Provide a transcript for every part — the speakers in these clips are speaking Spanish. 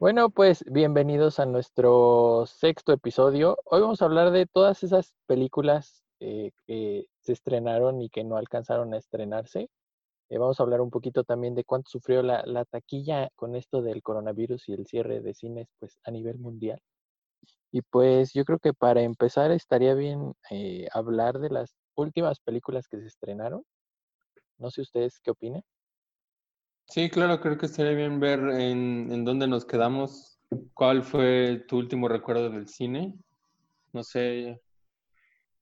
Bueno, pues bienvenidos a nuestro sexto episodio. Hoy vamos a hablar de todas esas películas eh, que se estrenaron y que no alcanzaron a estrenarse. Eh, vamos a hablar un poquito también de cuánto sufrió la, la, taquilla con esto del coronavirus y el cierre de cines pues, a nivel mundial. Y pues yo creo que para empezar estaría bien eh, hablar de las últimas películas que se estrenaron. No sé ustedes qué opinan. Sí, claro, creo que estaría bien ver en, en dónde nos quedamos. ¿Cuál fue tu último recuerdo del cine? No sé,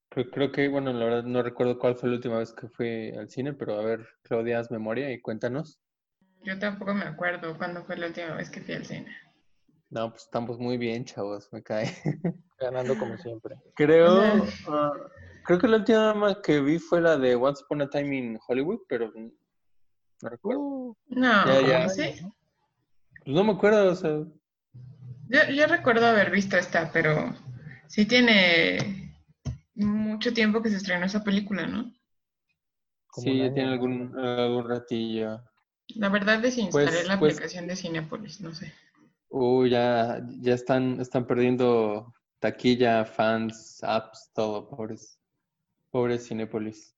creo, creo, que, bueno, la verdad no recuerdo cuál fue la última vez que fui al cine, pero a ver, Claudia, haz memoria y cuéntanos. Yo tampoco me acuerdo cuándo fue la última vez que fui al cine. No, pues estamos muy bien, chavos, me cae. Ganando como siempre. Creo, uh, creo que la última que vi fue la de Once Upon a Time in Hollywood, pero no recuerdo. Uh, no, ya, ya. ¿sí? Pues no me acuerdo, o sea. Yo, yo recuerdo haber visto esta, pero sí tiene mucho tiempo que se estrenó esa película, ¿no? Sí, ya tiene algún, algún ratillo. La verdad desinstalé pues, la pues, aplicación de Cinepolis, no sé. Uy, ya, ya están, están perdiendo taquilla, fans, apps, todo, pobres, pobres Cinepolis.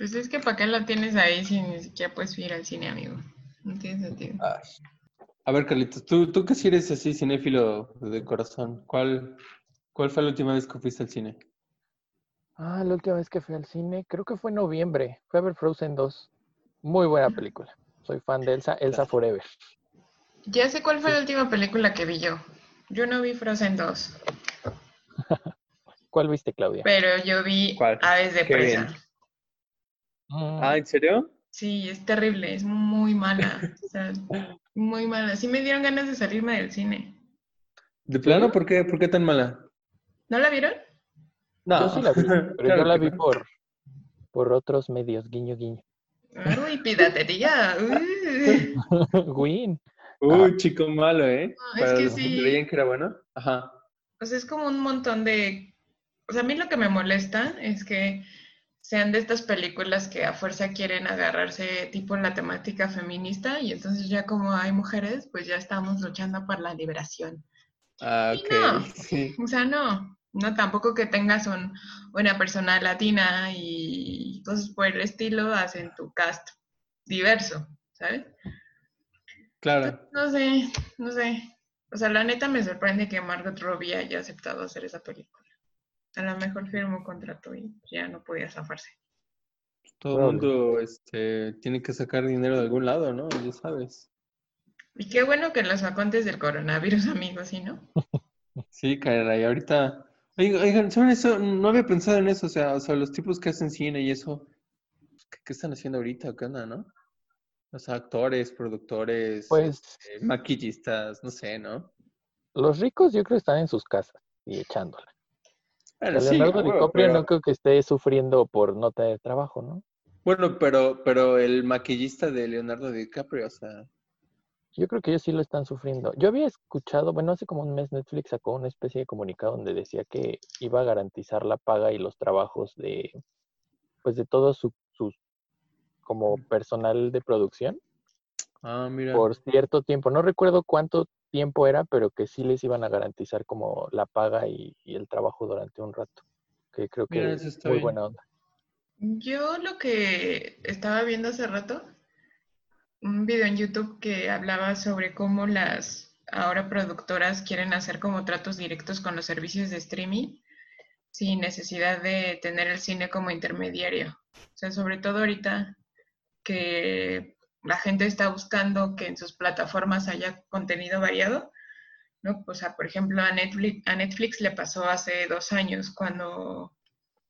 Pues es que para qué la tienes ahí si ni siquiera puedes ir al cine, amigo. No tiene sentido. Ay. A ver, Carlitos, ¿tú, tú que si eres así cinéfilo de corazón, ¿cuál, ¿cuál fue la última vez que fuiste al cine? Ah, la última vez que fui al cine, creo que fue en noviembre. Fue a ver Frozen 2. Muy buena película. Soy fan de Elsa, Elsa Forever. Ya sé cuál fue la última película que vi yo. Yo no vi Frozen 2. ¿Cuál viste, Claudia? Pero yo vi ¿Cuál? Aves de Presa. Ah, ¿en serio? Sí, es terrible, es muy mala. o sea, muy mala. Sí me dieron ganas de salirme del cine. ¿De plano? ¿Por qué, ¿Por qué tan mala? ¿No la vieron? No. Yo sí la vi, pero yo la vi por, por otros medios, guiño, guiño. Uy, piratería. Win. Uy, chico malo, ¿eh? No, es que sí. ¿Creían que era bueno? Ajá. Pues es como un montón de... O sea, a mí lo que me molesta es que sean de estas películas que a fuerza quieren agarrarse tipo en la temática feminista y entonces ya como hay mujeres, pues ya estamos luchando por la liberación. Ah, ok. No, sí. o sea, no, no tampoco que tengas un, una persona latina y cosas por el estilo hacen tu cast diverso, ¿sabes? Claro. No sé, no sé. O sea, la neta me sorprende que Margot Robbie haya aceptado hacer esa película a lo mejor firmó contrato y ya no podía zafarse. Todo el mundo este, tiene que sacar dinero de algún lado, ¿no? Ya sabes. Y qué bueno que lo sacó antes del coronavirus, amigos, ¿sí no? sí, caray, ahorita... Oigan, ¿saben eso? No había pensado en eso, o sea, o sea, los tipos que hacen cine y eso, ¿qué, qué están haciendo ahorita? ¿Qué onda, no? O sea, actores, productores, pues, este, maquillistas, no sé, ¿no? Los ricos yo creo están en sus casas y echándola. Bueno, sí, Leonardo bueno, DiCaprio pero- no creo que esté sufriendo por no tener trabajo, ¿no? Bueno, pero, pero el maquillista de Leonardo DiCaprio, o sea, Yo creo que ellos sí lo están sufriendo. Yo había escuchado, bueno, hace como un mes Netflix sacó una especie de comunicado donde decía que iba a garantizar la paga y los trabajos de, pues de todo su, sus, como personal de producción ah, mira. por cierto tiempo. No recuerdo cuánto tiempo era, pero que sí les iban a garantizar como la paga y, y el trabajo durante un rato. Que creo que Mira, es muy bien. buena onda. Yo lo que estaba viendo hace rato, un video en YouTube que hablaba sobre cómo las ahora productoras quieren hacer como tratos directos con los servicios de streaming sin necesidad de tener el cine como intermediario. O sea, sobre todo ahorita que la gente está buscando que en sus plataformas haya contenido variado, ¿no? O sea, por ejemplo, a Netflix, le pasó hace dos años cuando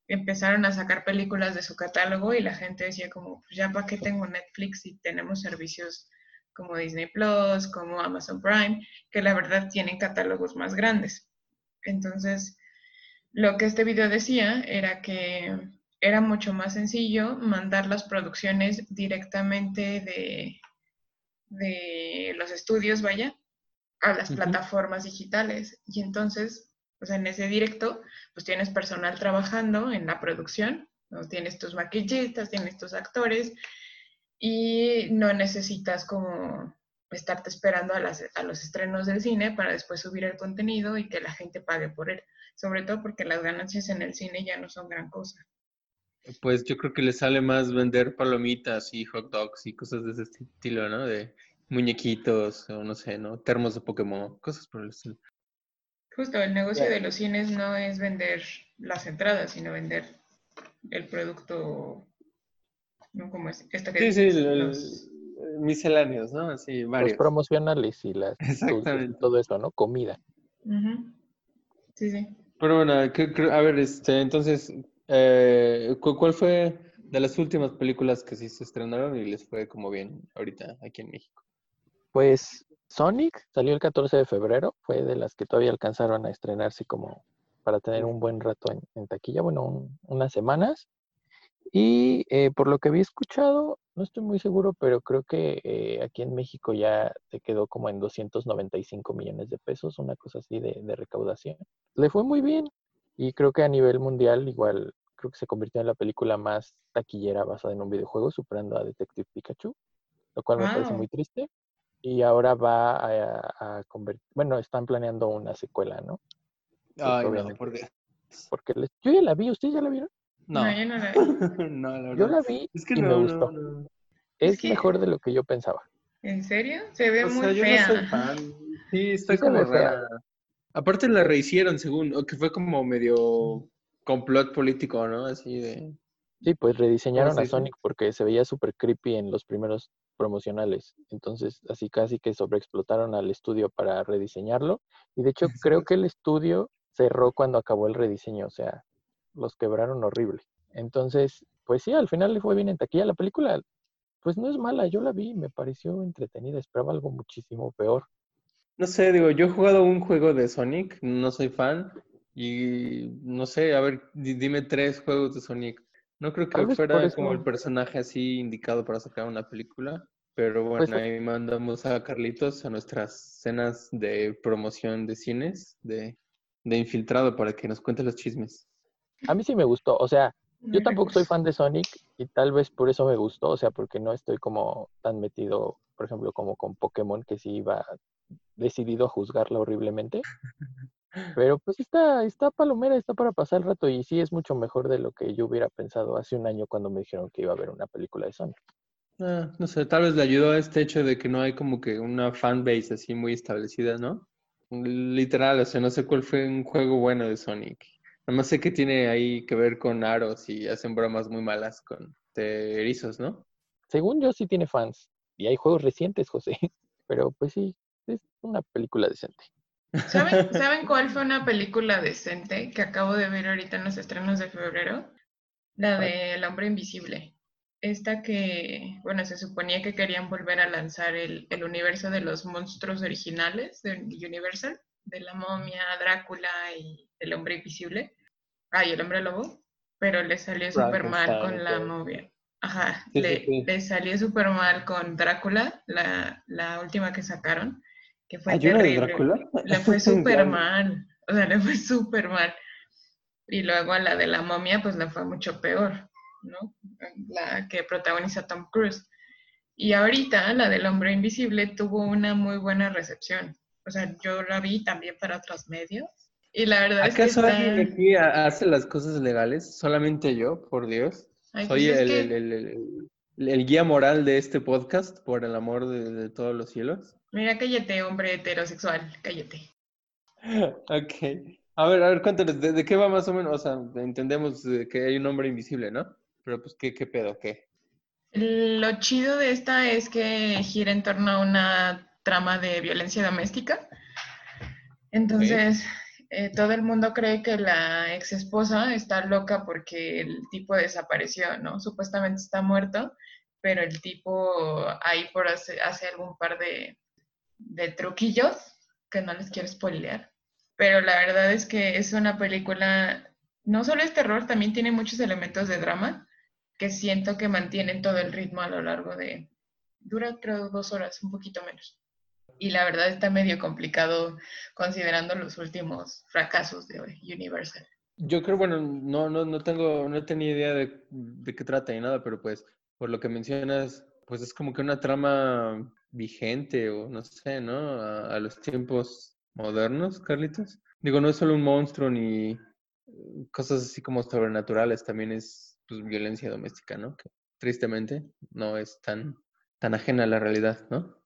empezaron a sacar películas de su catálogo y la gente decía como, pues ya para qué tengo Netflix si tenemos servicios como Disney Plus, como Amazon Prime, que la verdad tienen catálogos más grandes. Entonces, lo que este video decía era que era mucho más sencillo mandar las producciones directamente de, de los estudios, vaya, a las plataformas digitales. Y entonces, pues en ese directo, pues tienes personal trabajando en la producción, ¿no? tienes tus maquillistas, tienes tus actores, y no necesitas como estarte esperando a, las- a los estrenos del cine para después subir el contenido y que la gente pague por él. Sobre todo porque las ganancias en el cine ya no son gran cosa. Pues yo creo que le sale más vender palomitas y hot dogs y cosas de ese estilo, ¿no? De muñequitos o no sé, ¿no? Termos de Pokémon, cosas por el estilo. Justo, el negocio de los cines no es vender las entradas, sino vender el producto, ¿no? Como es, esto que Sí, sí, los- misceláneos, ¿no? Así, Los varios. promocionales y las Exactamente. todo eso, ¿no? Comida. Ujú. Sí, sí. Pero bueno, a ver, este, entonces, eh, ¿cu- ¿cuál fue de las últimas películas que sí se estrenaron y les fue como bien ahorita aquí en México? Pues Sonic salió el 14 de febrero, fue de las que todavía alcanzaron a estrenarse como para tener un buen rato en, taquilla, bueno, un- unas semanas. Y eh, por lo que había escuchado, no estoy muy seguro, pero creo que eh, aquí en México ya se quedó como en 295 millones de pesos, una cosa así de, de recaudación. Le fue muy bien y creo que a nivel mundial igual creo que se convirtió en la película más taquillera basada en un videojuego, superando a Detective Pikachu, lo cual me parece Wow. muy triste. Y ahora va a, a convertir, bueno, están planeando una secuela, ¿no? Pues, Ay, no, por Dios. Porque les- yo ya la vi, ¿ustedes ya la vieron? No, No, yo no la vi. no, la Yo verdad. la vi Es que y no, me gustó. no. Es que- mejor de lo que yo pensaba. ¿En serio? Se ve O muy sea, yo fea. no soy fan. Sí, está Sí como rara. Aparte la rehicieron, según, o que fue como medio complot político, ¿no? Así de... Sí, pues rediseñaron se a? Sonic porque se veía súper creepy en los primeros promocionales. Entonces, así casi que sobreexplotaron al estudio para rediseñarlo. Y de hecho, creo que el estudio cerró cuando acabó el rediseño. O sea, los quebraron horrible. Entonces, pues sí, al final le fue bien en taquilla. La película, pues no es mala. Yo la vi, me pareció entretenida. Esperaba algo muchísimo peor. No sé, digo, yo he jugado un juego de Sonic, no soy fan, y no sé, a ver, di- dime tres juegos de Sonic. No creo que fuera como el personaje así indicado para sacar una película, pero bueno, Pues, ahí mandamos a Carlitos a nuestras cenas de promoción de cines, de, de infiltrado, para que nos cuente los chismes. A mí sí me gustó. O sea, Yo tampoco soy fan de Sonic y tal vez por eso me gustó, o sea, porque no estoy como tan metido, por ejemplo, como con Pokémon, que sí iba decidido a juzgarla horriblemente. Pero pues está, está palomera, está para pasar el rato y sí es mucho mejor de lo que yo hubiera pensado hace un año cuando me dijeron que iba a haber una película de Sonic. Ah, no sé, tal vez le ayudó a este hecho de que no hay como que una fanbase así muy establecida, ¿no? Literal, o sea, no sé cuál fue un juego bueno de Sonic. Nada más sé que tiene ahí que ver con aros y hacen bromas muy malas con erizos, ¿no? Según yo sí tiene fans y hay juegos recientes, José, pero pues sí, es una película decente. ¿Saben, ¿Saben cuál fue una película decente que acabo de ver ahorita en los estrenos de febrero? La de El hombre invisible. Esta que, bueno, se suponía que querían volver a lanzar el, el universo de los monstruos originales de Universal, de la momia, Drácula y el hombre invisible. Ah, y el hombre lobo. Pero le salió súper mal con la momia. Ajá, Sí, sí, le, sí. le salió súper mal con Drácula, la, la última que sacaron, que fue ¿Hay una de terrible. Drácula? Le fue súper mal. O sea, le fue súper mal. Y luego a la de la momia, pues le fue mucho peor, ¿no? La que protagoniza Tom Cruise. Y ahorita la del hombre invisible tuvo una muy buena recepción. O sea, yo la vi también para otros medios. Y la verdad es que ¿Acaso está... alguien aquí ha- hace las cosas legales? Solamente yo, por Dios. Ay, pues Soy es el, que- el- el- el- el guía moral de este podcast, por el amor de, de todos los cielos. Mira, cállate, hombre heterosexual, cállate. Ok. A ver, a ver, cuéntanos, ¿de, de qué va más o menos? O sea, entendemos de que hay un hombre invisible, ¿no? Pero pues, ¿qué, qué pedo? ¿Qué? Lo chido de esta es que gira en torno a una trama de violencia doméstica. Entonces, eh, todo el mundo cree que la ex esposa está loca porque el tipo desapareció, ¿no? Supuestamente está muerto, pero el tipo ahí por hace, algún par de, de truquillos que no les quiero spoilear. Pero la verdad es que es una película, no solo es terror, también tiene muchos elementos de drama que siento que mantienen todo el ritmo a lo largo de, dura creo dos horas, un poquito menos. Y la verdad está medio complicado considerando los últimos fracasos de Universal. Yo creo, bueno, no, no, no tengo, no tenía idea de, de qué trata ni nada, pero pues, por lo que mencionas, pues es como que una trama vigente o no sé, ¿no? A, a los tiempos modernos, Carlitos. Digo, no es solo un monstruo ni eh, cosas así como sobrenaturales, también es pues, violencia doméstica, ¿no? Que tristemente no es tan, tan ajena a la realidad, ¿no?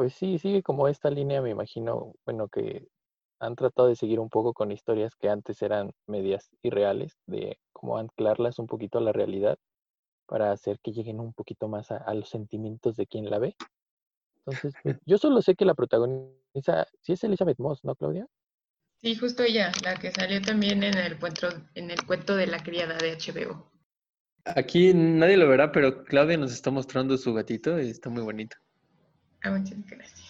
Pues sí, sigue como esta línea, me imagino, bueno, que han tratado de seguir un poco con historias que antes eran medias irreales, de cómo anclarlas un poquito a la realidad para hacer que lleguen un poquito más a, a los sentimientos de quien la ve. Entonces, pues, yo solo sé que la protagoniza, sí es Elizabeth Moss, ¿no, Claudia? Sí, justo ella, la que salió también en el cuento, en el cuento de la criada de HBO. Aquí nadie lo verá, pero Claudia nos está mostrando su gatito y está muy bonito. Ah, muchas gracias.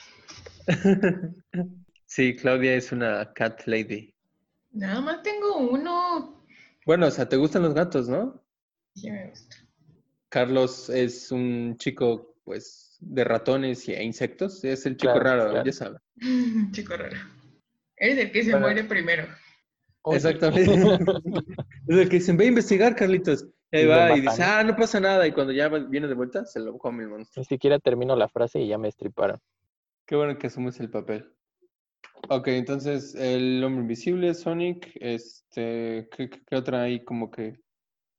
Sí, Claudia es una cat lady. Nada más tengo uno. Bueno, o sea, ¿te gustan los gatos, no? Sí me gusta. Carlos es un chico, pues, de ratones e insectos. Es el chico Claro, raro, claro. ya sabe. Chico raro. Eres el que se Bueno. muere primero. Exactamente. es el que dicen, ve a investigar, Carlitos. Y ahí Y va y dice, ah, no pasa nada. Y cuando ya viene de vuelta, se lo come el monstruo. Ni siquiera termino la frase y ya me estriparon. Qué bueno que asumes el papel. Ok, entonces, el hombre invisible, Sonic, este, ¿qué, qué- qué otra hay como que?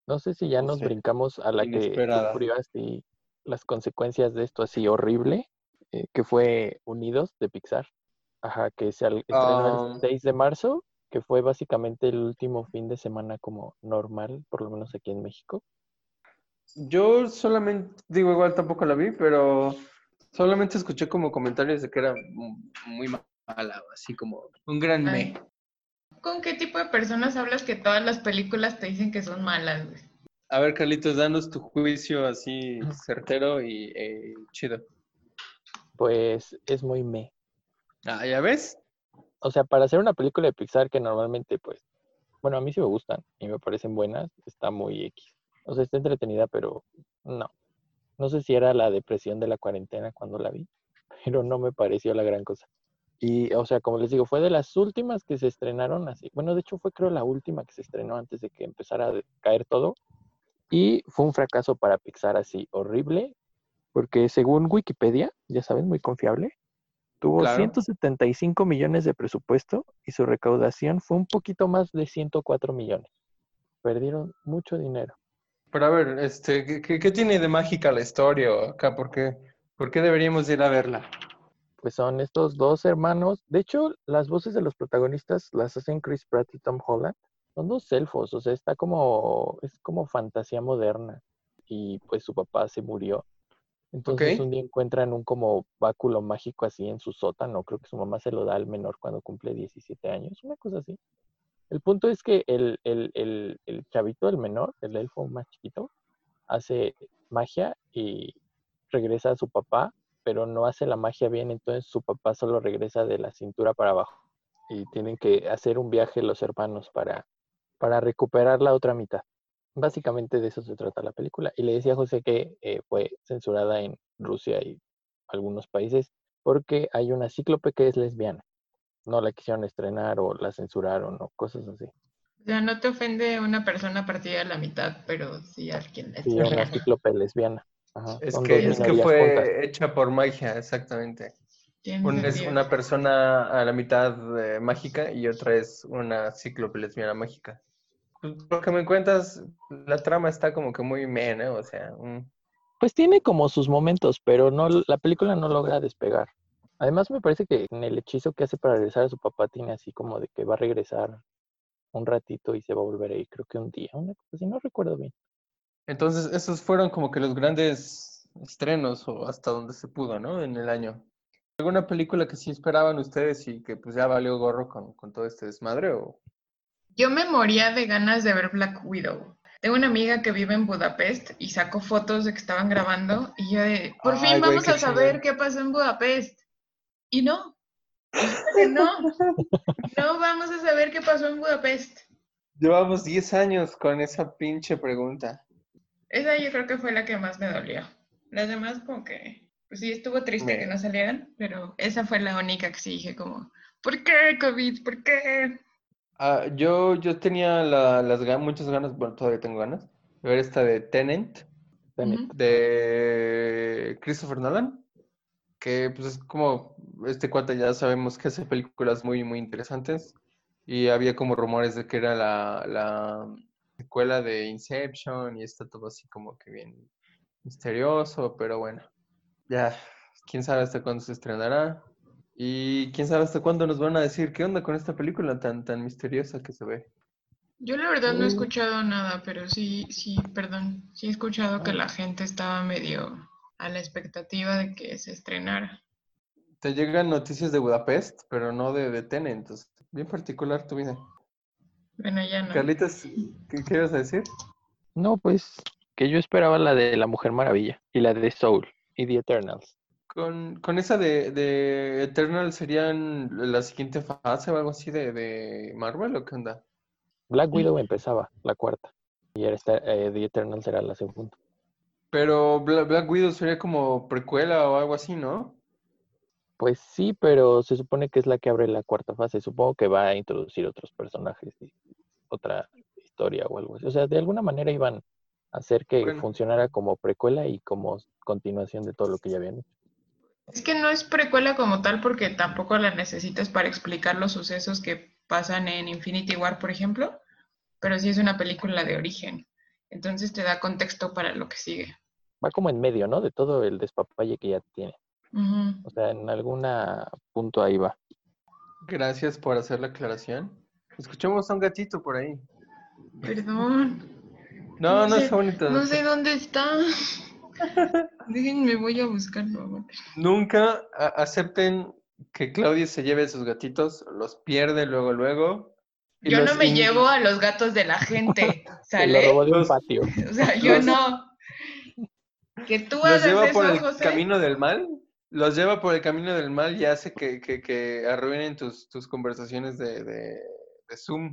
No sé si ya No nos sé, brincamos a la que sufrió así las consecuencias de esto así horrible, eh, que fue Unidos de Pixar. Ajá, que se estrenó Ah. el 6 de marzo, que fue básicamente el último fin de semana como normal, por lo menos aquí en México. Yo solamente, digo, igual tampoco la vi, pero solamente escuché como comentarios de que era mu- muy mala, así como un gran Ay. me. ¿Con qué tipo de personas hablas que todas las películas te dicen que son malas? güey? A ver, Carlitos, danos tu juicio así certero y eh, chido. Pues es muy me. Ah, ¿ya ves? O sea, para hacer una película de Pixar que normalmente, pues, bueno, a mí sí me gustan y me parecen buenas, está muy X. O sea, está entretenida, pero no. No sé si era la depresión de la cuarentena cuando la vi, pero no me pareció la gran cosa. Y, o sea, como les digo, fue de las últimas que se estrenaron así. Bueno, de hecho fue creo la última que se estrenó antes de que empezara a caer todo. Y fue un fracaso para Pixar así horrible, porque según Wikipedia, ya saben, muy confiable, tuvo Claro. 175 millones de presupuesto y su recaudación fue un poquito más de 104 millones. Perdieron mucho dinero. Pero a ver, este, ¿qué, tiene de mágica la historia acá? ¿Por qué, por qué deberíamos ir a verla? Pues son estos dos hermanos. De hecho, las voces de los protagonistas las hacen Chris Pratt y Tom Holland. Son dos elfos, o sea, está como, es como fantasía moderna. Y pues su papá se murió. Entonces un día encuentran un como báculo mágico así en su sótano. Creo que su mamá se lo da al menor cuando cumple 17 años, una cosa así. El punto es que el, el, el, el chavito, el menor, el elfo más chiquito, hace magia y regresa a su papá, pero no hace la magia bien, entonces su papá solo regresa de la cintura para abajo. Y tienen que hacer un viaje los hermanos para, para recuperar la otra mitad. Básicamente de eso se trata la película. Y le decía a José que eh, fue censurada en Rusia y algunos países porque hay una cíclope que es lesbiana. No la quisieron estrenar o la censuraron o cosas así. O sea, no te ofende una persona partida a la mitad, pero sí alguien es Sí, una lesbiana. cíclope lesbiana. Ajá, Es son que, es que fue juntas. hecha por magia, exactamente. Una es una persona a la mitad eh, mágica y otra es una cíclope lesbiana mágica. Pues, lo que me cuentas, la trama está como que muy meh, ¿no? O sea, mm, Pues tiene como sus momentos, pero no, la película no logra despegar. Además, me parece que en el hechizo que hace para regresar a su papá tiene así como de que va a regresar un ratito y se va a volver a ir, creo que un día, una cosa así, no recuerdo bien. Entonces, esos fueron como que los grandes estrenos o hasta donde se pudo, ¿no? En el año. ¿Alguna película que sí esperaban ustedes y que pues ya valió gorro con, con todo este desmadre? O... Yo me moría de ganas de ver Black Widow. Tengo una amiga que vive en Budapest y sacó fotos de que estaban grabando y yo de, por fin vamos a saber qué pasó en Budapest. Y no, no, no vamos a saber qué pasó en Budapest. Llevamos 10 años con esa pinche pregunta. Esa yo creo que fue la que más me dolió. Las demás como que, pues sí, estuvo triste Me- que no salieran, pero esa fue la única que sí dije como, ¿por qué COVID? ¿Por qué? Ah, yo, yo tenía la- las muchas ganas, bueno, todavía tengo ganas, de ver esta de Tenant. Ujú. de Christopher Nolan, que pues es como este cuate ya sabemos que hace películas muy, muy interesantes y había como rumores de que era la, la secuela de Inception y está todo así como que bien misterioso, pero bueno, ya, quién sabe hasta cuándo se estrenará y quién sabe hasta cuándo nos van a decir qué onda con esta película tan, tan misteriosa que se ve. Yo la verdad no he Mm. escuchado nada, pero sí, sí, perdón, sí he escuchado que Ah. la gente estaba medio a la expectativa de que se estrenara. Te llegan noticias de Budapest, pero no de, de Tenet, entonces, bien particular tu vida. Bueno, ya no. Carlitas, ¿qué, a decir? No, pues que yo esperaba la de la Mujer Maravilla y la de Soul y The Eternals. Con, con esa de, de Eternal serían la siguiente fase o algo así de, de Marvel o qué onda? Black Widow empezaba, la cuarta. Y esta, eh, The Eternals era la segunda. Pero Bla- Black Widow sería como precuela o algo así, ¿no? Pues sí, pero se supone que es la que abre la cuarta fase. Supongo que va a introducir otros personajes y otra historia o algo así. O sea, de alguna manera iban a hacer que Bueno. funcionara como precuela y como continuación de todo lo que ya habían hecho. Es que no es precuela como tal porque tampoco la necesitas para explicar los sucesos que pasan en Infinity War, por ejemplo, pero sí es una película de origen. Entonces te da contexto para lo que sigue. Va como en medio, ¿no? De todo el despapalle que ya tiene. O sea, en algún punto ahí va. Gracias por hacer la aclaración. Escuchamos a un gatito por ahí. Perdón, No, No no sé- está bonito. no sé dónde está. Déjenme, voy a buscarlo. Nunca a- acepten que Claudia se lleve sus gatitos, los pierde luego, luego. y Yo no me in- llevo a los gatos de la gente, Se lo robó ¿sale? de un patio. O sea, yo los- no. Que tú los hagas lleva eso, por el José. camino del mal, los lleva por el camino del mal y hace que, que, que arruinen tus, tus conversaciones de, de, de Zoom.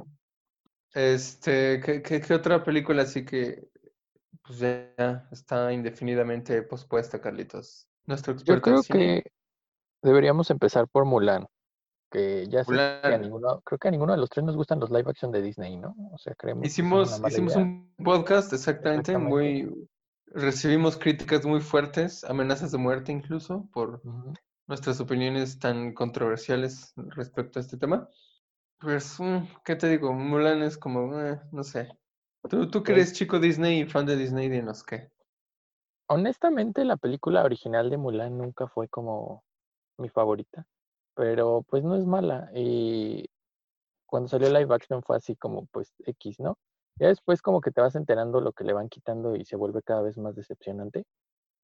Este, ¿qué, qué, qué otra película así que pues ya está indefinidamente pospuesta, Carlitos? Nuestro Yo experto en creo que deberíamos empezar por Mulan. Que ya sé que a ninguno, creo que a ninguno de los tres nos gustan los live action de Disney, ¿no? O sea, creemos que Hicimos, mala hicimos idea. un podcast exactamente, Exactamente. muy recibimos críticas muy fuertes, amenazas de muerte incluso por nuestras opiniones tan controversiales respecto a este tema. Pues, mm, ¿qué te digo? Mulan es como, eh, no sé. Tú, tú que eres chico Disney y fan de Disney, dinos qué. Honestamente, la película original de Mulan nunca fue como mi favorita, pero pues no es mala. Y cuando salió live action fue así como pues X, ¿no? Ya después como que te vas enterando lo que le van quitando y se vuelve cada vez más decepcionante.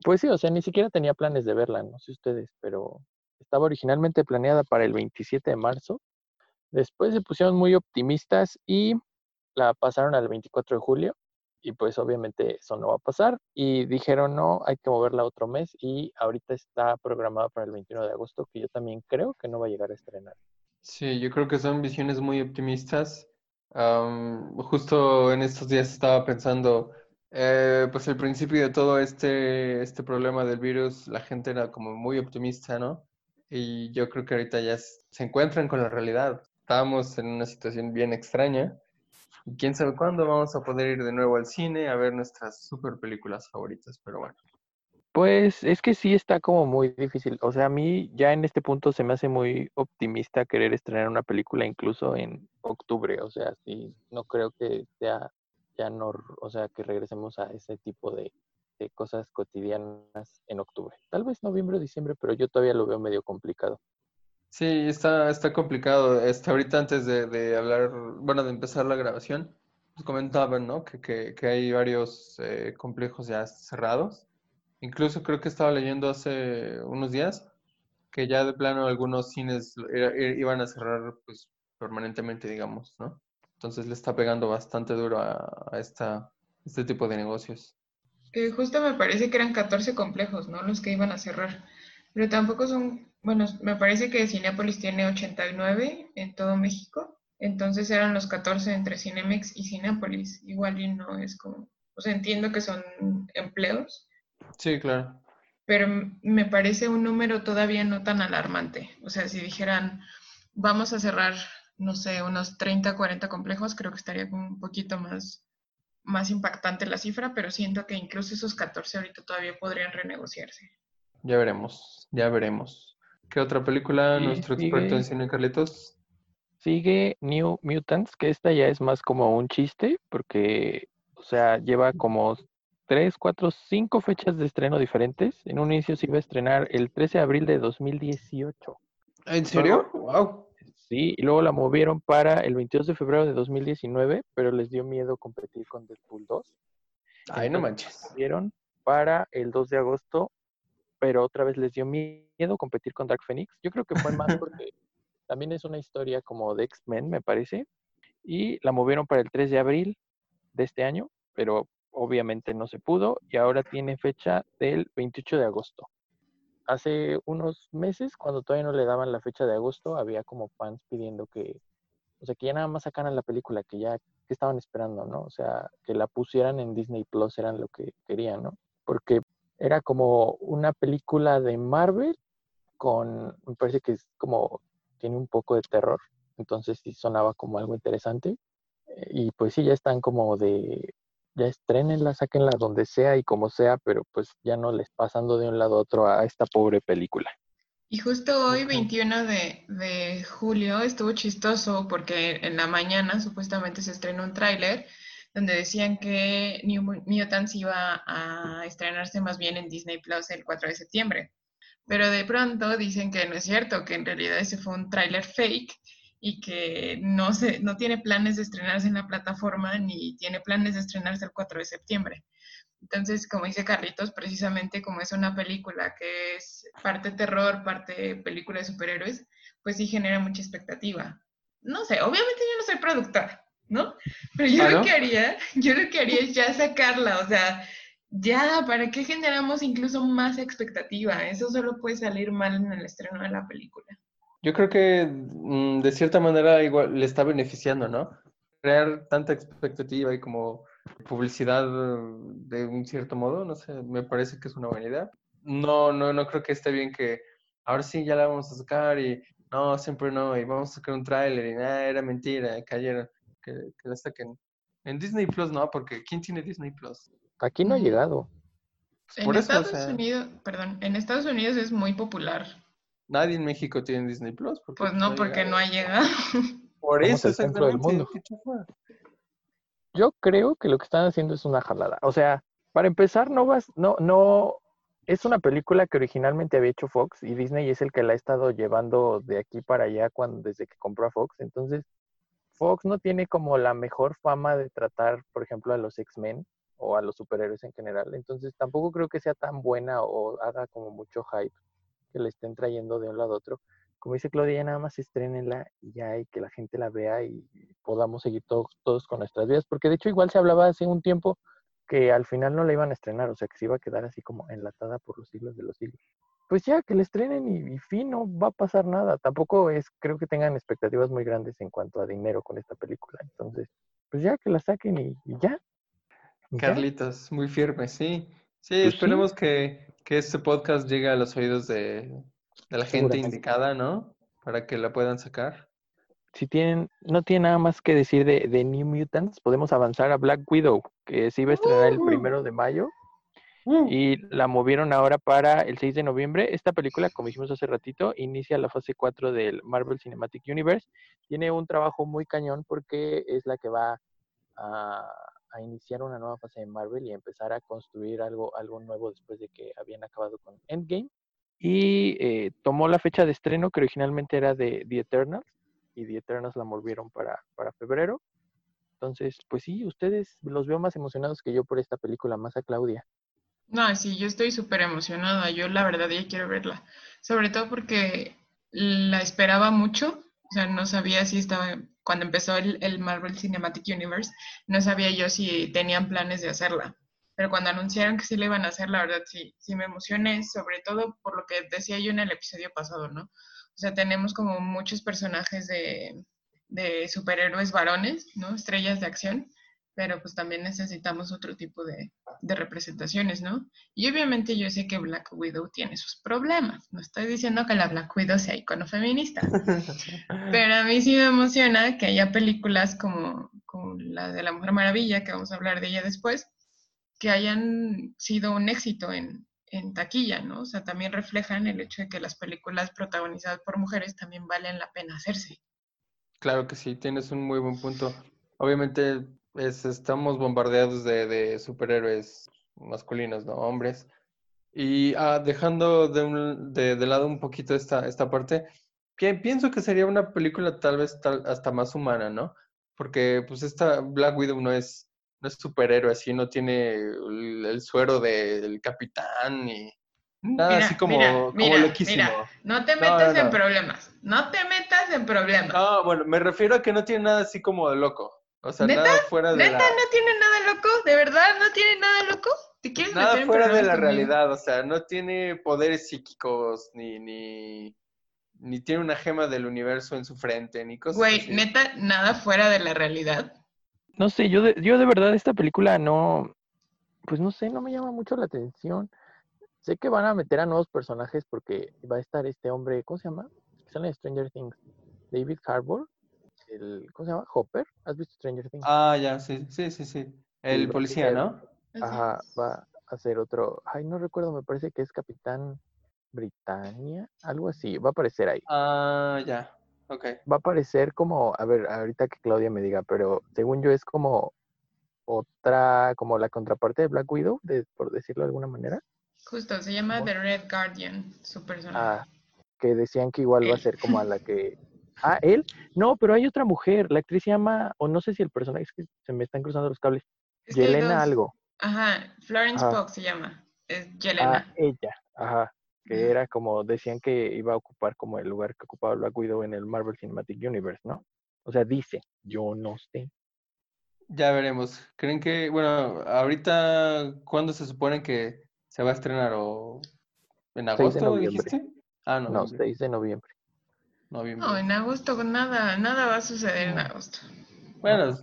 Pues sí, o sea, ni siquiera tenía planes de verla, no sé ustedes, pero estaba originalmente planeada para el 27 de marzo. Después se pusieron muy optimistas y la pasaron al 24 de julio y pues obviamente eso no va a pasar y dijeron no, hay que moverla otro mes y ahorita está programada para el 21 de agosto que yo también creo que no va a llegar a estrenar. Sí, yo creo que son visiones muy optimistas. Justo en estos días estaba pensando, eh, pues al principio de todo este, este problema del virus, la gente era como muy optimista, ¿no? Y yo creo que ahorita ya se encuentran con la realidad. Estábamos en una situación bien extraña. Quién sabe cuándo vamos a poder ir de nuevo al cine a ver nuestras super películas favoritas, pero bueno. Pues es que sí está como muy difícil. O sea, a mí ya en este punto se me hace muy optimista querer estrenar una película incluso en octubre. O sea, sí, no creo que sea ya no, o sea, que regresemos a ese tipo de cosas cotidianas en octubre. Tal vez noviembre o diciembre, pero yo todavía lo veo medio complicado. Sí, está, está complicado. Este, ahorita antes de, de hablar, bueno, de empezar la grabación, pues comentaban, ¿no? Que, que, que hay varios eh, complejos ya cerrados. Incluso creo que estaba leyendo hace unos días que ya de plano algunos cines iban a cerrar pues permanentemente, digamos, ¿no? Entonces le está pegando bastante duro a, esta, este tipo de negocios. Justo me parece que eran 14 complejos, ¿no? Los que iban a cerrar. Pero tampoco son, bueno, me parece que Cinépolis tiene 89 en todo México. Entonces eran los 14 entre Cinemex y Cinépolis. Igual y no es como, o sea, entiendo que son empleos, Sí, claro. pero me parece un número todavía no tan alarmante. O sea, si dijeran, vamos a cerrar, no sé, unos 30, 40 complejos, creo que estaría un poquito más, más impactante la cifra, pero siento que incluso esos 14 ahorita todavía podrían renegociarse. Ya veremos, ya veremos. ¿Qué otra película, nuestro experto en cine, Carlitos? Sigue New Mutants, que esta ya es más como un chiste, porque, o sea, lleva como tres, cuatro, cinco fechas de estreno diferentes. En un inicio se iba a estrenar el 13 de abril de 2018. ¿En serio? Wow. Sí, y luego la movieron para el 22 de febrero de 2019, pero les dio miedo competir con Deadpool 2. Ay, no manches. movieron para el 2 de agosto, pero otra vez les dio miedo competir con Dark Phoenix. Yo creo que fue más porque también es una historia como de X-Men, me parece. Y la movieron para el 3 de abril de este año, pero obviamente no se pudo y ahora tiene fecha del 28 de agosto. Hace unos meses, cuando todavía no le daban la fecha de agosto, había como fans pidiendo que, o sea, que ya nada más sacaran la película, que ya que estaban esperando, ¿no? O sea, que la pusieran en Disney Plus eran lo que querían, ¿no? Porque era como una película de Marvel con, me parece que es como, tiene un poco de terror, entonces sí sonaba como algo interesante. Eh, Y pues sí, ya están como de, ya estrenenla, sáquenla donde sea y como sea, pero pues ya no les pasando de un lado a otro a esta pobre película. Y justo hoy, Ujú. 21 de, de julio, estuvo chistoso porque en la mañana supuestamente se estrenó un tráiler donde decían que New Mu- Mutants iba a estrenarse más bien en Disney Plus el 4 de septiembre. Pero de pronto dicen que no es cierto, que en realidad ese fue un tráiler fake y que no, se, no tiene planes de estrenarse en la plataforma ni tiene planes de estrenarse el 4 de septiembre. Entonces, como dice Carlitos, precisamente como es una película que es parte terror, parte película de superhéroes, pues sí genera mucha expectativa. No sé, obviamente yo no soy productora, ¿no? Pero yo ¿Ah, lo que haría, yo lo que haría es ya sacarla, o sea, ya, ¿para qué generamos incluso más expectativa? Eso solo puede salir mal en el estreno de la película. Yo creo que mm, de cierta manera igual le está beneficiando, ¿no? Crear tanta expectativa y como publicidad de un cierto modo, no sé, me parece que es una buena idea. No, no, no creo que esté bien que ahora sí ya la vamos a sacar y no, siempre no, y vamos a sacar un tráiler y nada, era mentira, cayeron, que, que la saquen. En Disney Plus no, porque ¿quién tiene Disney Plus? Aquí no ha Mm. llegado. Pues En o Estados sea, Unidos, perdón, en Estados Unidos es muy popular. nadie en México tiene Disney Plus. Porque Pues no, porque no ha llegado. Por eso, el centro del mundo. Yo creo que lo que están haciendo es una jalada. O sea, para empezar, no vas, no, no, es una película que originalmente había hecho Fox y Disney es el que la ha estado llevando de aquí para allá cuando, desde que compró a Fox. Entonces, Fox no tiene como la mejor fama de tratar, por ejemplo, a los X-Men o a los superhéroes en general. Entonces, tampoco creo que sea tan buena o haga como mucho hype que le estén trayendo de un lado a otro. Como dice Claudia, nada más estrenenla y ya, y que la gente la vea y podamos seguir todos, todos con nuestras vidas. Porque de hecho, igual se hablaba hace un tiempo que al final no la iban a estrenar, o sea, que se iba a quedar así como enlatada por los siglos de los siglos. Pues ya, que la estrenen y, y fin, no va a pasar nada. Tampoco es, creo que tengan expectativas muy grandes en cuanto a dinero con esta película. Entonces, pues ya, que la saquen y, y ya. Y ya. Carlitos, muy firme, sí. Sí, Pues sí. esperemos que, que este podcast llegue a los oídos de, de la gente indicada, ¿no? Para que la puedan sacar. si tienen, no tiene nada más que decir de, de New Mutants, podemos avanzar a Black Widow, que se iba a estrenar el primero de mayo y la movieron ahora para el 6 de noviembre. Esta película, como dijimos hace ratito, inicia la fase 4 del Marvel Cinematic Universe. Tiene un trabajo muy cañón porque es la que va a, iniciar una nueva fase de Marvel y empezar a construir algo, algo nuevo después de que habían acabado con Endgame. Y eh, tomó la fecha de estreno que originalmente era de The Eternals y The Eternals la movieron para, para febrero. Entonces, pues sí, ustedes los veo más emocionados que yo por esta película, más a Claudia. No, sí, yo estoy súper emocionada. Yo la verdad ya quiero verla. Sobre todo porque la esperaba mucho. O sea, no sabía si estaba, cuando empezó el, el Marvel Cinematic Universe, no sabía yo si tenían planes de hacerla. Pero cuando anunciaron que sí la iban a hacer, la verdad sí, sí me emocioné, sobre todo por lo que decía yo en el episodio pasado, ¿no? O sea, tenemos como muchos personajes de, de superhéroes varones, ¿no? Estrellas de acción, pero pues también necesitamos otro tipo de, de representaciones, ¿no? Y obviamente yo sé que Black Widow tiene sus problemas. No estoy diciendo que la Black Widow sea icono feminista, pero a mí sí me emociona que haya películas como, como la de la Mujer Maravilla, que vamos a hablar de ella después, que hayan sido un éxito en, en taquilla, ¿no? O sea, también reflejan el hecho de que las películas protagonizadas por mujeres también valen la pena hacerse. Claro que sí, tienes un muy buen punto. Obviamente es, estamos bombardeados de, de superhéroes masculinos, ¿no? Hombres. Y ah, dejando de, un, de, de, lado un poquito esta, esta parte, pienso que sería una película tal vez tal, hasta más humana, ¿no? Porque pues esta Black Widow no es, no es superhéroe, así no tiene el, el suero del capitán ni nada Mira, así como, mira, como mira, loquísimo. no te metas no, en no. problemas. No te metas en problemas. No, bueno, me refiero a que no tiene nada así como de loco. O sea, ¿Neta? nada fuera de ¿Neta la, no tiene nada loco? ¿De verdad no tiene nada loco? ¿Te quieres nada meter en fuera de la realidad. O sea, no tiene poderes psíquicos ni, ni, ni tiene una gema del universo en su frente, ni cosas Güey, así. neta, nada fuera de la realidad. No sé, yo de, yo de verdad esta película no, pues no sé, no me llama mucho la atención. Sé que van a meter a nuevos personajes porque va a estar este hombre, ¿cómo se llama? Que sale en Stranger Things. David Harbour, el, ¿cómo se llama? Hopper. ¿Has visto Stranger Things? Ah, ya, sí, sí, sí, sí. El policía, ¿no? Ajá, va a ser otro. Ay, no recuerdo, me parece que es Capitán Britannia, algo así. Va a aparecer ahí. Ah, ya. Ok. Va a aparecer como, a ver, ahorita que Claudia me diga, pero según yo es como otra, como la contraparte de Black Widow, de, por decirlo de alguna manera. Justo, se llama ¿Cómo? The Red Guardian, su personaje. Ah, que decían que igual va a Él. ser como a la que. Ah, él. No, pero hay otra mujer. La actriz se llama, o no sé si el personaje es que se me están cruzando los cables. Es Yelena algo. Ajá, Florence Ajá. Pugh se llama. Es Ah, Yelena. ella. Ajá. Que era como, decían que iba a ocupar como el lugar que ocupaba Black Widow en el Marvel Cinematic Universe, ¿no? O sea, dice, yo no sé. Ya veremos. ¿Creen que, bueno, ahorita, ¿cuándo se supone que se va a estrenar? ¿O en 6 de agosto noviembre. dijiste? Ah, no, No, 6 de noviembre. Noviembre. No, en agosto nada, nada va a suceder en agosto. Bueno,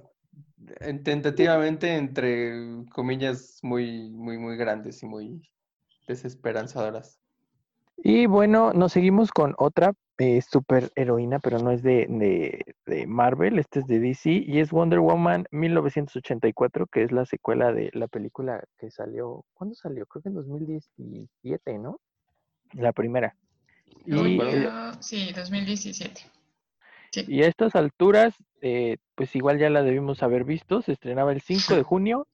en- tentativamente entre comillas muy, muy, muy grandes y muy desesperanzadoras. Y bueno, nos seguimos con otra eh, super heroína, pero no es de, de, de Marvel, este es de DC y es Wonder Woman 1984, que es la secuela de la película que salió, ¿cuándo salió? Creo que en 2017, ¿no? La primera. No Y, recuerdo. eh, sí, 2017. Sí. y a estas alturas, eh, pues igual ya la debimos haber visto, se estrenaba el 5 de junio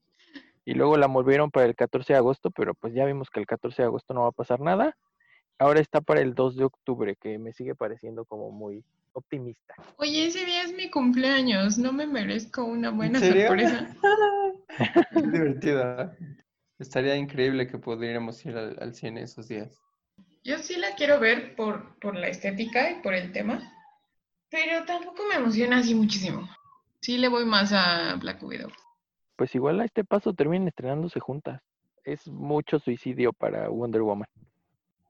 y luego la movieron para el 14 de agosto, pero pues ya vimos que el 14 de agosto no va a pasar nada. Ahora está para el 2 de octubre, que me sigue pareciendo como muy optimista. Oye, ese día es mi cumpleaños, no me merezco una buena sorpresa. Qué divertido. ¿eh? Estaría increíble que pudiéramos ir al, al cine esos días. Yo sí la quiero ver por, por la estética y por el tema, pero tampoco me emociona así muchísimo. Sí le voy más a Black Widow. Pues igual a este paso terminan estrenándose juntas. Es mucho suicidio para Wonder Woman.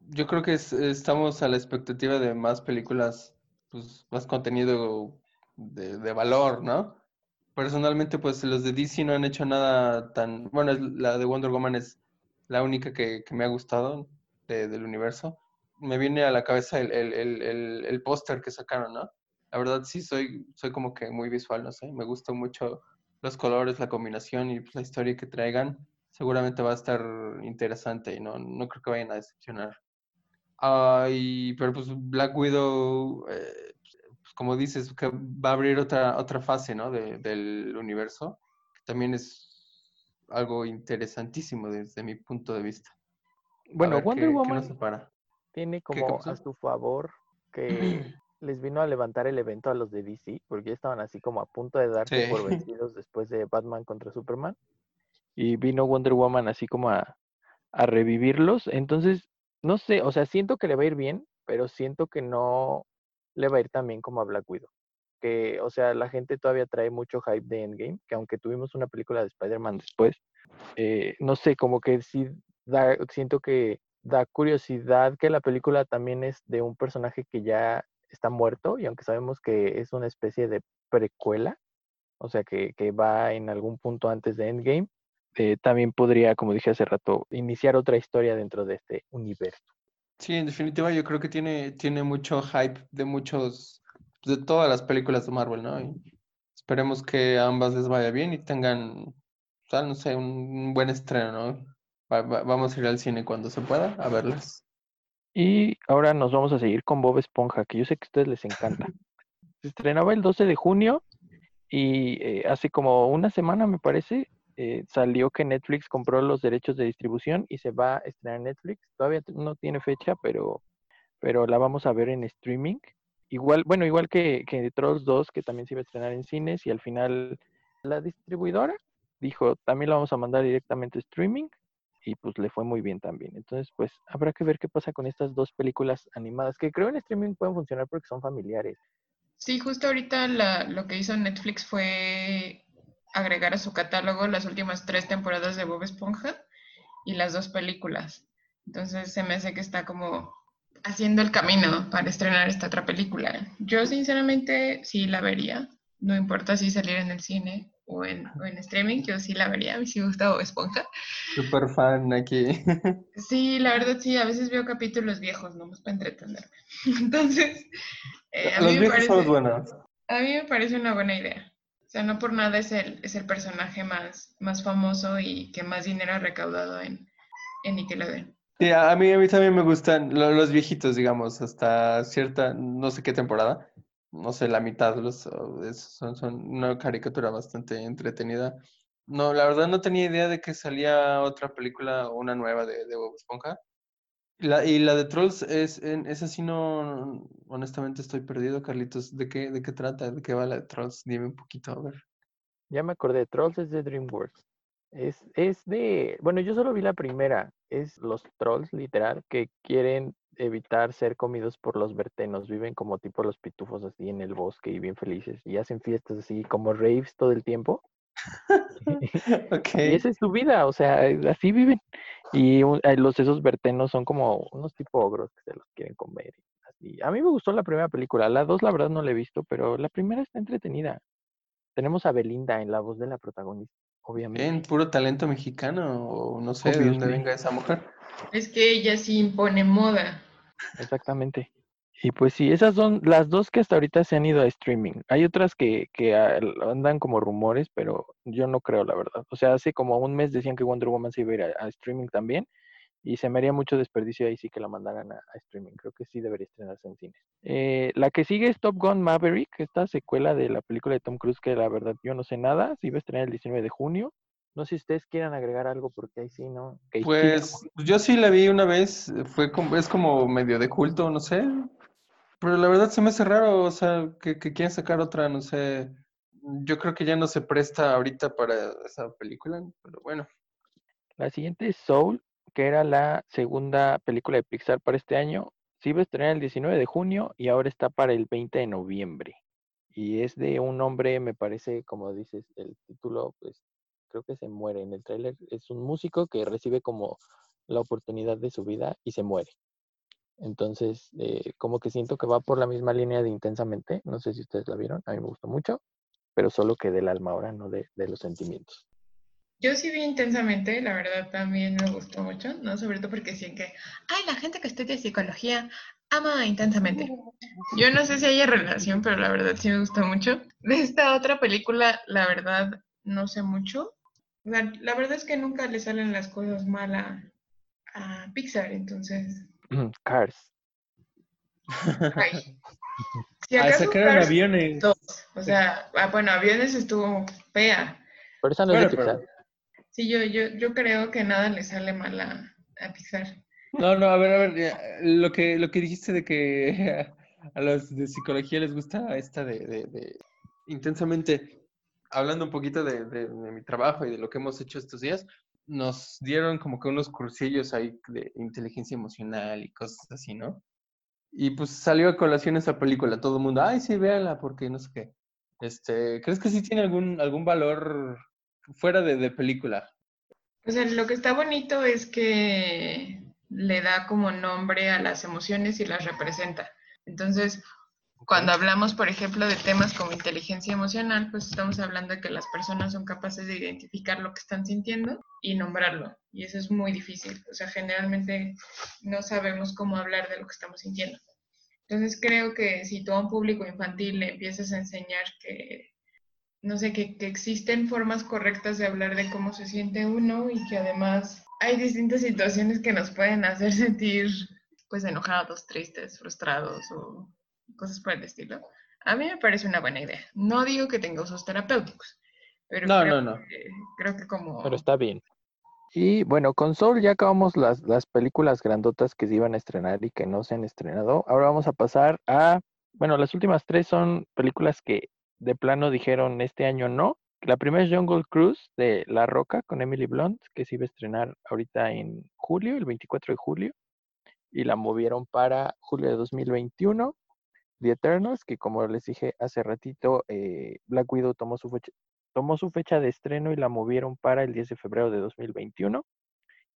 Yo creo que es- estamos a la expectativa de más películas, pues más contenido de, de valor, ¿no? Personalmente, pues los de DC no han hecho nada tan... Bueno, es- la de Wonder Woman es la única que, que me ha gustado de- del universo. Me viene a la cabeza el, el, el, el, póster que sacaron, ¿no? La verdad sí soy, soy como que muy visual, no sé. Me gustan mucho los colores, la combinación y pues, la historia que traigan. Seguramente va a estar interesante y no, no creo que vayan a decepcionar. Ay, pero pues Black Widow, eh, pues, como dices, que va a abrir otra, otra fase, ¿no? de- del universo, también es algo interesantísimo desde mi punto de vista. Bueno, Wonder qué, Woman tiene como a su favor que les vino a levantar el evento a los de DC, porque ya estaban así como a punto de darse Sí. por vencidos después de Batman contra Superman. Y vino Wonder Woman así como a, a revivirlos. Entonces, no sé, o sea, siento que le va a ir bien, pero siento que no le va a ir tan bien como a Black Widow. Que, o sea, la gente todavía trae mucho hype de Endgame, que aunque tuvimos una película de Spider-Man después, eh, no sé, como que sí da, siento que da curiosidad que la película también es de un personaje que ya está muerto y aunque sabemos que es una especie de precuela, o sea que, que va en algún punto antes de Endgame, eh, también podría, como dije hace rato, iniciar otra historia dentro de este universo. Sí, en definitiva yo creo que tiene, tiene mucho hype de muchos, de todas las películas de Marvel, ¿no? Esperemos que ambas les vaya bien y tengan, no sé, un buen estreno, ¿no? Vamos a ir al cine cuando se pueda a verlas. Y ahora nos vamos a seguir con Bob Esponja, que yo sé que a ustedes les encanta. Se estrenaba el 12 de junio y eh, hace como una semana, me parece, eh, salió que Netflix compró los derechos de distribución y se va a estrenar en Netflix. Todavía no tiene fecha, pero, pero la vamos a ver en streaming. Igual, bueno, igual que, que Trolls 2, que también se iba a estrenar en cines y al final la distribuidora dijo, también la vamos a mandar directamente a streaming y pues le fue muy bien también. Entonces, pues habrá que ver qué pasa con estas dos películas animadas, que creo en streaming pueden funcionar porque son familiares. Sí, justo ahorita lo que hizo Netflix fue agregar a su catálogo las últimas tres temporadas de Bob Esponja y las dos películas. Entonces se me hace que está como haciendo el camino para estrenar esta otra película. Yo sinceramente sí la vería, no importa si salir en el cine o en, streaming, yo sí la vería, a mí sí me gusta Esponja. Super fan aquí. Sí, la verdad sí, a veces veo capítulos viejos, nomás para entretenerme. Entonces, eh, a, mí me parece, a mí me parece una buena idea. O sea, no por nada es el, es el personaje más, más famoso y que más dinero ha recaudado en, en Nickelodeon. Sí, a mí, a mí también me gustan los viejitos, digamos, hasta cierta, no sé qué temporada no sé, la mitad los, son, son una caricatura bastante entretenida. No, la verdad no tenía idea de que salía otra película o una nueva de, de Bob Esponja. La, y la de Trolls es, es así no, honestamente estoy perdido, Carlitos. ¿De qué, ¿De qué trata? ¿De qué va la de Trolls? Dime un poquito, a ver. Ya me acordé, Trolls es de DreamWorks. Es, es de, bueno, yo solo vi la primera, es los trolls literal que quieren evitar ser comidos por los vertenos. Viven como tipo los pitufos así en el bosque y bien felices. Y hacen fiestas así como raves todo el tiempo. okay. Y esa es su vida, o sea, así viven. Y los esos vertenos son como unos tipo ogros que se los quieren comer. Así. A mí me gustó la primera película. La dos, la verdad, no la he visto, pero la primera está entretenida. Tenemos a Belinda en la voz de la protagonista, obviamente. En puro talento mexicano, o no sé de dónde venga esa mujer. Es que ella sí impone moda. Exactamente. Y pues sí, esas son las dos que hasta ahorita se han ido a streaming. Hay otras que, que andan como rumores, pero yo no creo, la verdad. O sea, hace como un mes decían que Wonder Woman se iba a ir a, streaming también. Y se me haría mucho desperdicio ahí sí que la mandaran a, streaming. Creo que sí debería estrenarse en cines. Eh, la que sigue es Top Gun Maverick, esta secuela de la película de Tom Cruise, que la verdad yo no sé nada. Se iba a estrenar el 19 de junio. No sé si ustedes quieran agregar algo porque ahí sí, ¿no? pues yo sí la vi una vez, fue como, es como medio de culto, no sé. Pero la verdad se me hace raro, o sea, que, que quieran sacar otra, no sé. Yo creo que ya no se presta ahorita para esa película, pero bueno. La siguiente es Soul, que era la segunda película de Pixar para este año. Sí iba a estrenar el 19 de junio y ahora está para el 20 de noviembre. Y es de un hombre, me parece, como dices, el título, pues creo que se muere en el tráiler. Es un músico que recibe como la oportunidad de su vida y se muere. Entonces, eh, como que siento que va por la misma línea de intensamente. No sé si ustedes la vieron, a mí me gustó mucho, pero solo que del alma ahora, no de, los sentimientos. Yo sí vi intensamente, la verdad también me gustó mucho, ¿no? Sobre todo porque sí que, ay, la gente que estudia psicología ama intensamente. Yo no sé si hay relación, pero la verdad sí me gustó mucho. De esta otra película, la verdad, no sé mucho. La, verdad es que nunca le salen las cosas mal a, Pixar, entonces. Cars. Si acaso Cars aviones. O sea, ah, bueno, aviones estuvo fea. Por eso no es de Pixar. Sí, yo, yo, yo creo que nada le sale mal a, Pixar. No, no, a ver, a ver, lo que, lo que dijiste de que a los de psicología les gusta esta de, de intensamente hablando un poquito de, mi trabajo y de lo que hemos hecho estos días, nos dieron como que unos cursillos ahí de inteligencia emocional y cosas así, ¿no? Y pues salió a colación esa película, todo el mundo, ay, sí, véala, porque no sé qué. Este, ¿crees que sí tiene algún, algún valor fuera de, de película? O sea, lo que está bonito es que le da como nombre a las emociones y las representa. Entonces, cuando hablamos, por ejemplo, de temas como inteligencia emocional, pues estamos hablando de que las personas son capaces de identificar lo que están sintiendo y nombrarlo. Y eso es muy difícil. O sea, generalmente no sabemos cómo hablar de lo que estamos sintiendo. Entonces creo que si tú a un público infantil le empiezas a enseñar que no sé, que, que existen formas correctas de hablar de cómo se siente uno y que además hay distintas situaciones que nos pueden hacer sentir pues enojados, tristes, frustrados o cosas por el estilo. A mí me parece una buena idea. No digo que tenga usos terapéuticos, pero No, creo, no, no. Que, creo que como... Pero está bien. Y bueno, con Soul ya acabamos las, las películas grandotas que se iban a estrenar y que no se han estrenado. Ahora vamos a pasar a, bueno, las últimas tres son películas que de plano dijeron este año no. La primera es Jungle Cruise de La Roca con Emily Blunt, que se iba a estrenar ahorita en julio, el 24 de julio, y la movieron para julio de 2021. The Eternals, que como les dije hace ratito, eh, Black Widow tomó su, fecha, tomó su fecha de estreno y la movieron para el 10 de febrero de 2021.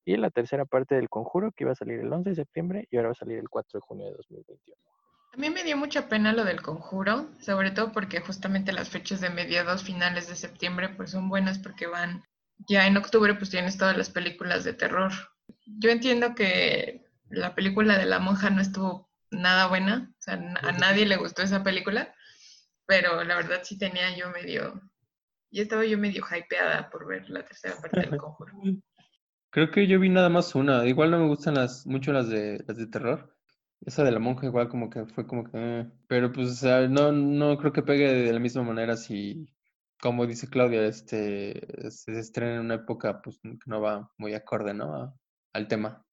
Y la tercera parte del Conjuro, que iba a salir el 11 de septiembre y ahora va a salir el 4 de junio de 2021. A mí me dio mucha pena lo del conjuro, sobre todo porque justamente las fechas de mediados finales de septiembre pues son buenas porque van, ya en octubre pues tienes todas las películas de terror. Yo entiendo que la película de la monja no estuvo nada buena, o sea, a nadie le gustó esa película, pero la verdad sí tenía yo medio, y estaba yo medio hypeada por ver la tercera parte del conjuro. Creo que yo vi nada más una. Igual no me gustan las mucho las de las de terror. Esa de la monja igual como que fue como que... eh, Pero pues o sea, no, no creo que pegue de la misma manera si, como dice Claudia, este se estrena en una época pues que no va muy acorde, ¿no? A- al tema.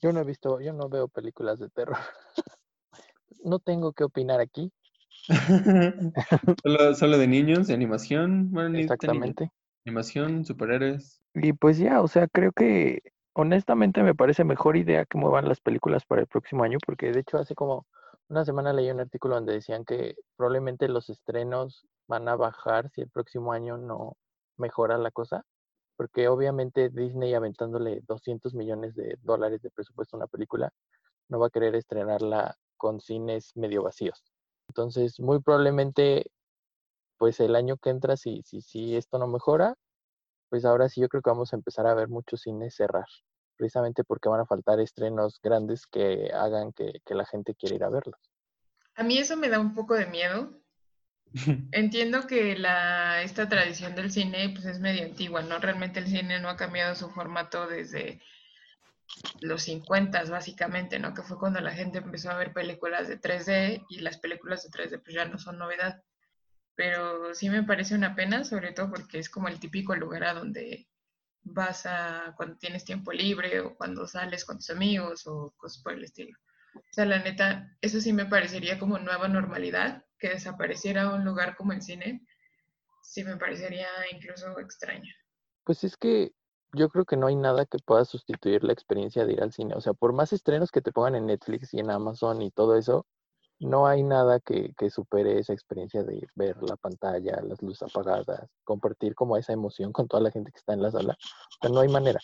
Yo no he visto, yo no veo películas de terror. no tengo que opinar aquí. Solo, solo de niños, de animación, bueno. Exactamente. Animación, superhéroes. Y pues ya, o sea, creo que honestamente me parece mejor idea que muevan las películas para el próximo año, porque de hecho hace como una semana leí un artículo donde decían que probablemente los estrenos van a bajar si el próximo año no mejora la cosa, porque obviamente Disney aventándole 200 millones de dólares de presupuesto a una película, no va a querer estrenarla con cines medio vacíos. Entonces, muy probablemente, pues el año que entra, si, si, si esto no mejora, pues ahora sí yo creo que vamos a empezar a ver muchos cines cerrar, precisamente porque van a faltar estrenos grandes que hagan que, que la gente quiera ir a verlos. A mí eso me da un poco de miedo. Entiendo que la, esta tradición del cine pues es medio antigua, ¿no? Realmente el cine no ha cambiado su formato desde los 50 básicamente, ¿no? Que fue cuando la gente empezó a ver películas de 3D y las películas de 3D pues ya no son novedad. Pero sí me parece una pena, sobre todo porque es como el típico lugar a donde vas a cuando tienes tiempo libre o cuando sales con tus amigos o cosas por el estilo. O sea, la neta, eso sí me parecería como nueva normalidad, que desapareciera un lugar como el cine, sí me parecería incluso extraño. Pues es que yo creo que no hay nada que pueda sustituir la experiencia de ir al cine. O sea, por más estrenos que te pongan en Netflix y en Amazon y todo eso, no hay nada que, que supere esa experiencia de ver la pantalla, las luces apagadas, compartir como esa emoción con toda la gente que está en la sala. O sea, no hay manera.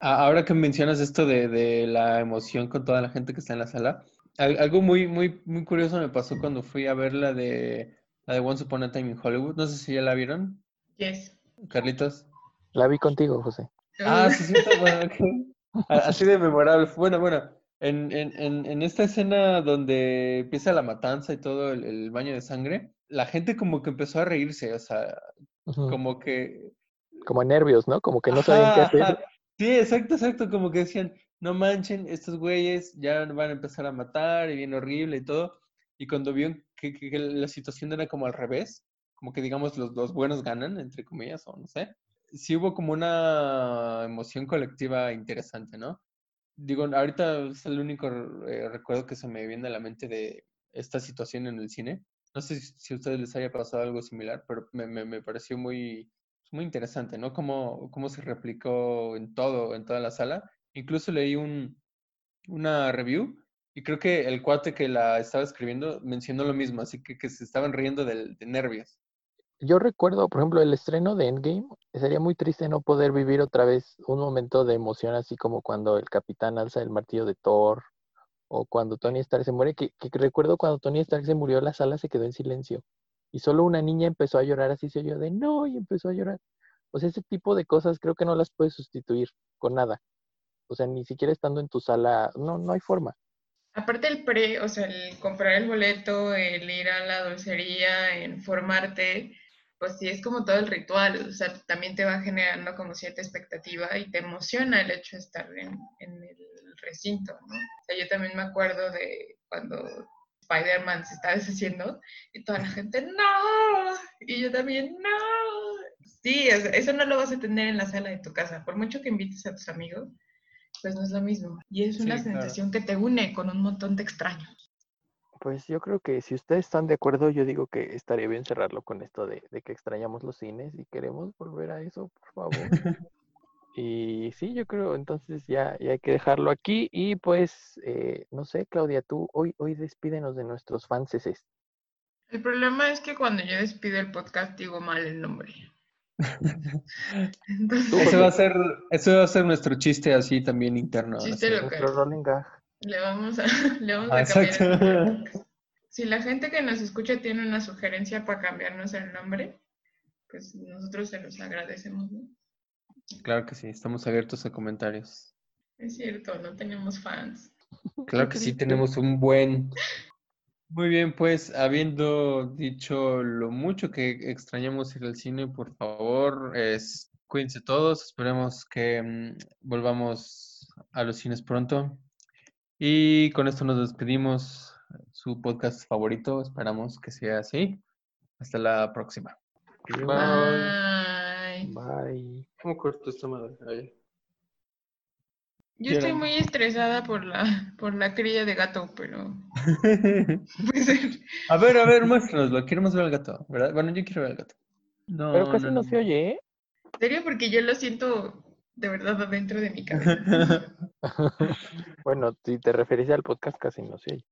Ahora que mencionas esto de, de la emoción con toda la gente que está en la sala, al- algo muy, muy, muy curioso me pasó cuando fui a ver la de, la de Once Upon a Time in Hollywood. No sé si ya la vieron, Yes. Carlitos. La vi contigo, José. Ah, sí, sí, está bueno, Así de memorable. Bueno, bueno, en, en, en, esta escena donde empieza la matanza y todo el, el baño de sangre, la gente como que empezó a reírse, o sea, como que... Como nervios, ¿no? Como que no sabían qué hacer. ajá. Sí, exacto, exacto, como que decían, no manchen, estos güeyes ya van a empezar a matar y bien horrible y todo. Y cuando vieron que, que- que la situación era como al revés, como que digamos los, los buenos ganan, entre comillas, o no sé, sí hubo como una emoción colectiva interesante, ¿no? Digo, ahorita es el único eh, recuerdo que se me viene a la mente de esta situación en el cine. No sé si a ustedes les haya pasado algo similar, pero me, me, pareció muy, muy interesante, ¿no? Cómo, cómo se replicó en todo, en toda la sala. Incluso leí un, una review y creo que el cuate que la estaba escribiendo mencionó lo mismo, así que, que se estaban riendo de nervios. Yo recuerdo, por ejemplo, el estreno de Endgame. Sería muy triste no poder vivir otra vez un momento de emoción, así como cuando el capitán alza el martillo de Thor o cuando Tony Stark se muere. Que, que recuerdo cuando Tony Stark se murió, la sala se quedó en silencio y solo una niña empezó a llorar, así se oyó de no y empezó a llorar. O sea, ese tipo de cosas creo que no las puedes sustituir con nada. O sea, ni siquiera estando en tu sala, no, no hay forma. Aparte el pre, o sea, el comprar el boleto, el ir a la dulcería, en formarte, pues sí, es como todo el ritual, o sea, también te va generando como cierta expectativa y te emociona el hecho de estar en, en el recinto, ¿no? O sea, yo también me acuerdo de cuando Spider-Man se está deshaciendo y toda la gente, no, y yo también, no. Sí, eso no lo vas a tener en la sala de tu casa, por mucho que invites a tus amigos, pues no es lo mismo. Y es una sensación que te une con un montón de extraños. Pues yo creo que si ustedes están de acuerdo, yo digo que estaría bien cerrarlo con esto de, de que extrañamos los cines y queremos volver a eso, por favor. Y sí, yo creo, entonces ya, ya hay que dejarlo aquí. Y pues, eh, no sé, Claudia, tú hoy, hoy despídenos de nuestros fans. El problema es que cuando yo despido el podcast digo mal el nombre. eso, va a ser, eso va a ser nuestro chiste así también interno. Chiste nuestro rolling gag. Le vamos a, le vamos a cambiar. Si la gente que nos escucha tiene una sugerencia para cambiarnos el nombre, pues nosotros se los agradecemos. ¿no? Claro que sí, estamos abiertos a comentarios. Es cierto, no tenemos fans. Claro que sí, tenemos un buen. Muy bien, pues habiendo dicho lo mucho que extrañamos ir al cine, por favor, es, cuídense todos, esperemos que mm, volvamos a los cines pronto. Y con esto nos despedimos, su podcast favorito, esperamos que sea así. Hasta la próxima. Bye. Bye. ¿Cómo corto esta madre? Yo estoy muy estresada por la, por la cría de gato, pero. a ver, a ver, muéstranoslo. Queremos ver al gato, ¿verdad? Bueno, yo quiero ver al gato. No, pero casi no, se oye, ¿eh? ¿En serio? Porque yo lo siento de verdad adentro de mi cabeza. bueno, si te referís al podcast, casi no oye.